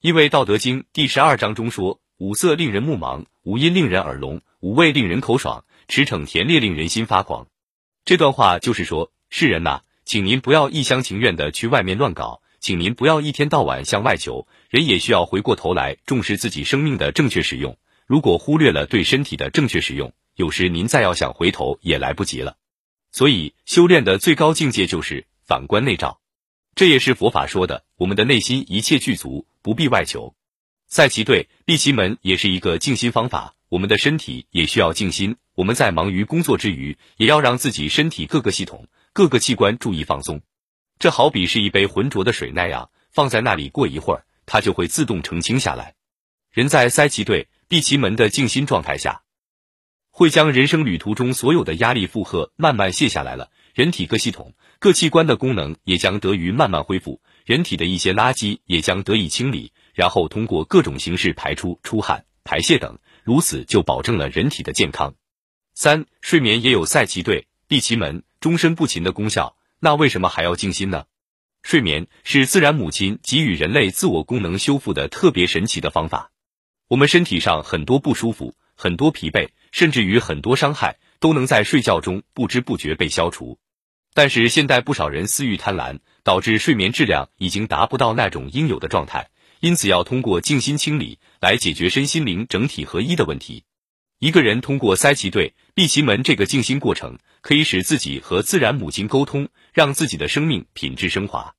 因为《道德经》第十二章中说：“五色令人目盲，五音令人耳聋，五味令人口爽，驰骋甜猎令人心发狂。”这段话就是说，世人呐，请您不要一厢情愿的去外面乱搞，请您不要一天到晚向外求，人也需要回过头来重视自己生命的正确使用。如果忽略了对身体的正确使用，有时您再要想回头也来不及了。所以，修炼的最高境界就是反观内照。这也是佛法说的，我们的内心一切具足，不必外求。赛其对，闭其门，也是一个静心方法。我们的身体也需要静心，我们在忙于工作之余，也要让自己身体各个系统、各个器官注意放松。这好比是一杯浑浊的水那样，放在那里过一会儿，它就会自动澄清下来。人在塞其对，闭其门的静心状态下，会将人生旅途中所有的压力负荷慢慢卸下来了。人体各系统、各器官的功能也将得于慢慢恢复，人体的一些垃圾也将得以清理，然后通过各种形式排出、出汗、排泄等，如此就保证了人体的健康。三、睡眠也有赛其对、闭其门、终身不勤的功效，那为什么还要静心呢？睡眠是自然母亲给予人类自我功能修复的特别神奇的方法。我们身体上很多不舒服、很多疲惫，甚至于很多伤害，都能在睡觉中不知不觉被消除。但是现代不少人私欲贪婪，导致睡眠质量已经达不到那种应有的状态，因此要通过静心清理来解决身心灵整体合一的问题。一个人通过塞其兑、闭其门这个静心过程，可以使自己和自然母亲沟通，让自己的生命品质升华。